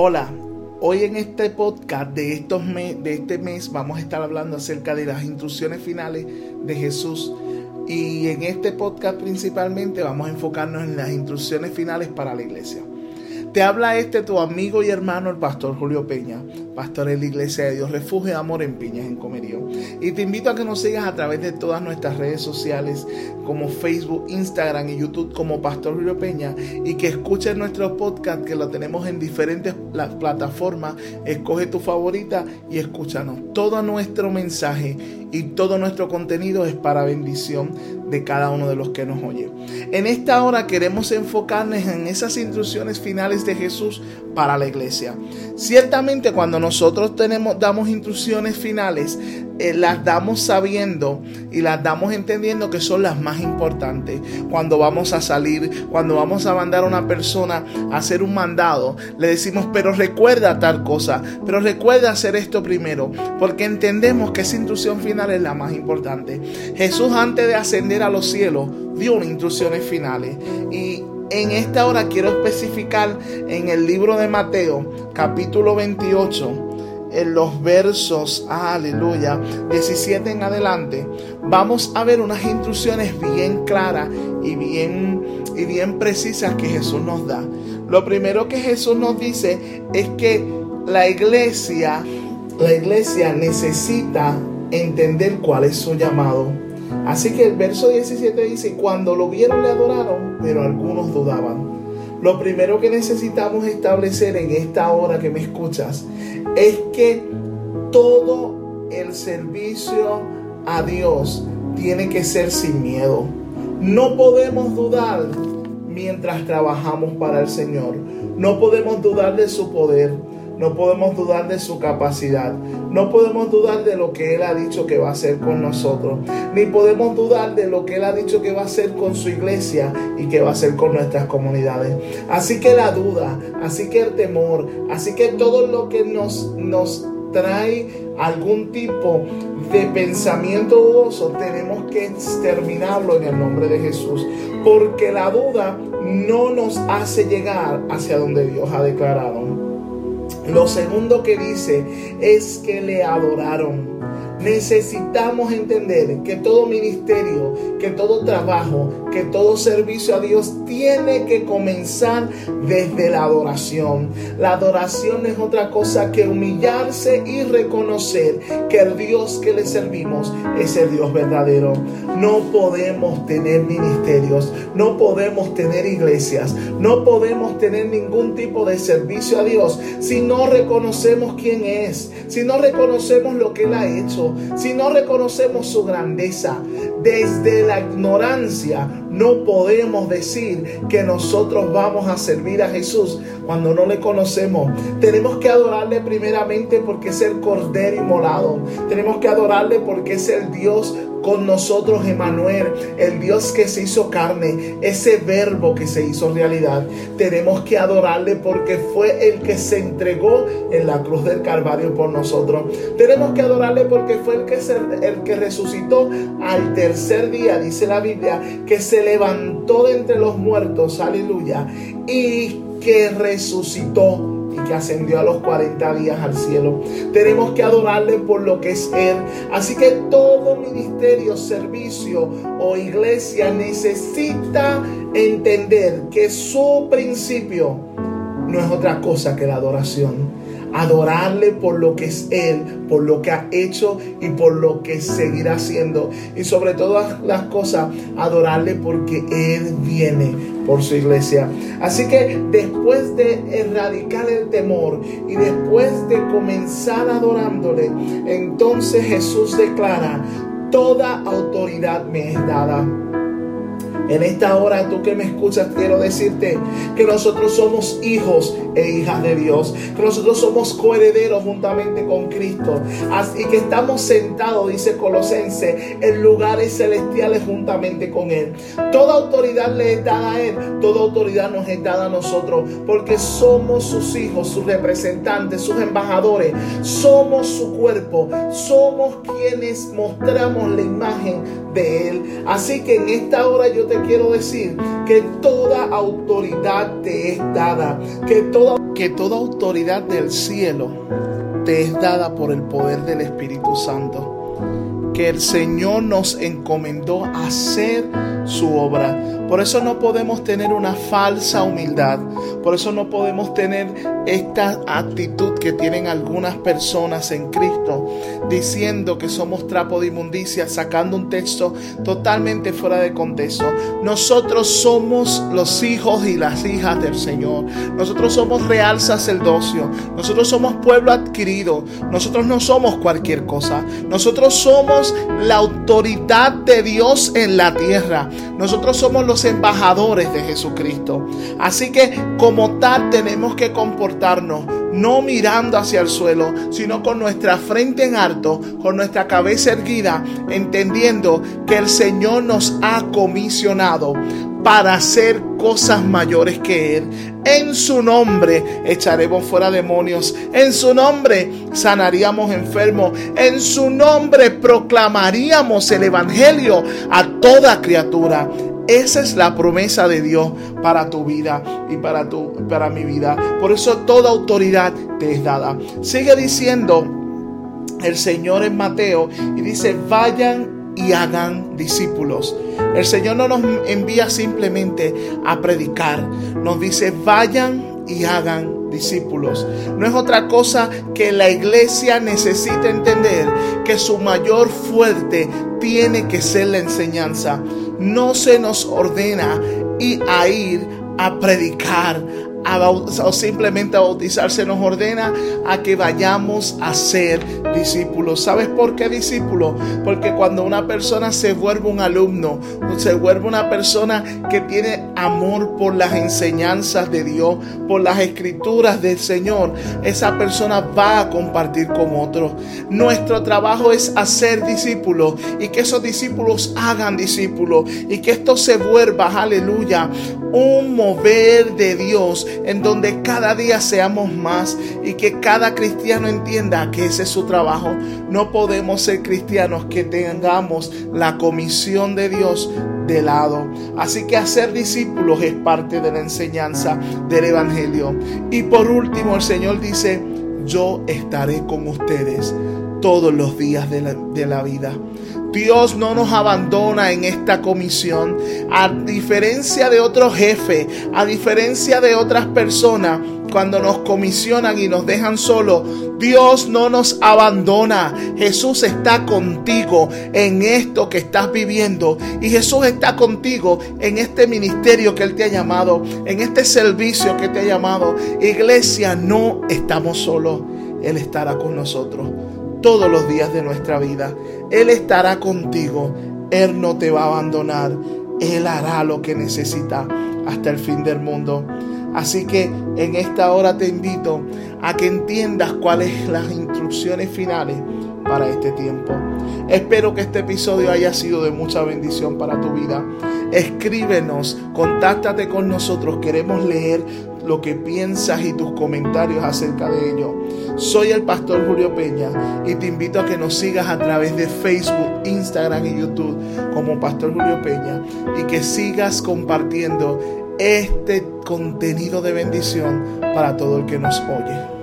Hola, hoy en este podcast de, estos de este mes vamos a estar hablando acerca de las instrucciones finales de Jesús. Y en este podcast principalmente vamos a enfocarnos en las instrucciones finales para la iglesia. Te habla este tu amigo y hermano, el pastor Julio Peña, pastor de la Iglesia de Dios Refugio de Amor en Piñas, en Comerío. Y te invito a que nos sigas a través de todas nuestras redes sociales, como Facebook, Instagram y YouTube, como Pastor Julio Peña, y que escuches nuestro podcast, que lo tenemos en diferentes plataformas. Escoge tu favorita y escúchanos. Todo nuestro mensaje y todo nuestro contenido es para bendición de cada uno de los que nos oye. En esta hora queremos enfocarnos en esas instrucciones finales de Jesús para la iglesia. Ciertamente cuando nosotros tenemos, damos instrucciones finales, eh, las damos sabiendo y las damos entendiendo que son las más importantes. Cuando vamos a salir, cuando vamos a mandar a una persona a hacer un mandado, le decimos, pero recuerda tal cosa, pero recuerda hacer esto primero, porque entendemos que esa instrucción final es la más importante. Jesús antes de ascender a los cielos dio instrucciones finales y en esta hora quiero especificar en el libro de Mateo, capítulo 28, en los versos, aleluya, 17 en adelante, vamos a ver unas instrucciones bien claras y bien, y bien precisas que Jesús nos da. Lo primero que Jesús nos dice es que la iglesia, la iglesia necesita entender cuál es su llamado. Así que el verso 17 dice, cuando lo vieron le adoraron, pero algunos dudaban. Lo primero que necesitamos establecer en esta hora que me escuchas es que todo el servicio a Dios tiene que ser sin miedo. No podemos dudar mientras trabajamos para el Señor. No podemos dudar de su poder. No podemos dudar de su capacidad. No podemos dudar de lo que Él ha dicho que va a hacer con nosotros. Ni podemos dudar de lo que Él ha dicho que va a hacer con su iglesia y que va a hacer con nuestras comunidades. Así que la duda, así que el temor, así que todo lo que nos, nos trae algún tipo de pensamiento dudoso, tenemos que exterminarlo en el nombre de Jesús. Porque la duda no nos hace llegar hacia donde Dios ha declarado. Lo segundo que dice es que le adoraron. Necesitamos entender que todo ministerio, que todo trabajo, que todo servicio a Dios tiene que comenzar desde la adoración. La adoración es otra cosa que humillarse y reconocer que el Dios que le servimos es el Dios verdadero. No podemos tener ministerios, no podemos tener iglesias, no podemos tener ningún tipo de servicio a Dios si no reconocemos quién es, si no reconocemos lo que Él ha hecho si no reconocemos su grandeza, desde la ignorancia no podemos decir que nosotros vamos a servir a Jesús cuando no le conocemos. Tenemos que adorarle primeramente porque es el Cordero inmolado. Tenemos que adorarle porque es el Dios con nosotros, Emanuel, el Dios que se hizo carne, ese verbo que se hizo realidad. Tenemos que adorarle porque fue el que se entregó en la cruz del Calvario por nosotros. Tenemos que adorarle porque fue el que, el que resucitó al tercer día, dice la Biblia, que se levantó de entre los muertos, aleluya, y que resucitó que ascendió a los 40 días al cielo. Tenemos que adorarle por lo que es Él. Así que todo ministerio, servicio o iglesia necesita entender que su principio no es otra cosa que la adoración adorarle por lo que es Él, por lo que ha hecho y por lo que seguirá haciendo. Y sobre todas las cosas, adorarle porque Él viene por su iglesia. Así que después de erradicar el temor y después de comenzar adorándole, entonces Jesús declara, toda autoridad me es dada en esta hora, tú que me escuchas, quiero decirte que nosotros somos hijos e hijas de Dios, que nosotros somos coherederos juntamente con Cristo, así que estamos sentados, dice Colosense, en lugares celestiales juntamente con Él. Toda autoridad le es dada a Él, toda autoridad nos es dada a nosotros, porque somos sus hijos, sus representantes, sus embajadores, somos su cuerpo, somos quienes mostramos la imagen de Él. Así que en esta hora yo te quiero decir que toda autoridad te es dada, que toda, que toda autoridad del cielo te es dada por el poder del Espíritu Santo que el Señor nos encomendó hacer su obra. Por eso no podemos tener una falsa humildad. Por eso no podemos tener esta actitud que tienen algunas personas en Cristo, diciendo que somos trapo de inmundicia, sacando un texto totalmente fuera de contexto. Nosotros somos los hijos y las hijas del Señor. Nosotros somos real sacerdocio. Nosotros somos pueblo adquirido. Nosotros no somos cualquier cosa. Nosotros somos la autoridad de Dios en la tierra. Nosotros somos los embajadores de Jesucristo. Así que como tal tenemos que comportarnos no mirando hacia el suelo, sino con nuestra frente en alto, con nuestra cabeza erguida, entendiendo que el Señor nos ha comisionado para hacer cosas mayores que Él. En su nombre echaremos fuera demonios. En su nombre sanaríamos enfermos. En su nombre proclamaríamos el Evangelio a toda criatura. Esa es la promesa de Dios para tu vida y para, tu, para mi vida. Por eso toda autoridad te es dada. Sigue diciendo el Señor en Mateo y dice, vayan y hagan discípulos. El Señor no nos envía simplemente a predicar, nos dice, vayan y hagan discípulos. No es otra cosa que la iglesia necesita entender que su mayor fuerte tiene que ser la enseñanza no se nos ordena ir a ir a predicar, o simplemente a bautizar, se nos ordena a que vayamos a ser discípulos. ¿Sabes por qué discípulo? Porque cuando una persona se vuelve un alumno, se vuelve una persona que tiene amor por las enseñanzas de Dios, por las escrituras del Señor, esa persona va a compartir con otros. Nuestro trabajo es hacer discípulos y que esos discípulos hagan discípulos y que esto se vuelva, aleluya, un mover de Dios en donde cada día seamos más y que cada cristiano entienda que ese es su trabajo. No podemos ser cristianos que tengamos la comisión de Dios de lado. Así que hacer discípulos es parte de la enseñanza del Evangelio. Y por último el Señor dice, yo estaré con ustedes todos los días de la, de la vida. Dios no nos abandona en esta comisión. A diferencia de otros jefes, a diferencia de otras personas, cuando nos comisionan y nos dejan solo, Dios no nos abandona. Jesús está contigo en esto que estás viviendo. Y Jesús está contigo en este ministerio que Él te ha llamado, en este servicio que te ha llamado. Iglesia, no estamos solos. Él estará con nosotros todos los días de nuestra vida. Él estará contigo. Él no te va a abandonar. Él hará lo que necesita hasta el fin del mundo. Así que en esta hora te invito a que entiendas cuáles son las instrucciones finales para este tiempo. Espero que este episodio haya sido de mucha bendición para tu vida. Escríbenos, contáctate con nosotros. Queremos leer lo que piensas y tus comentarios acerca de ello. Soy el pastor Julio Peña y te invito a que nos sigas a través de Facebook, Instagram y YouTube como Pastor Julio Peña y que sigas compartiendo este contenido de bendición para todo el que nos oye.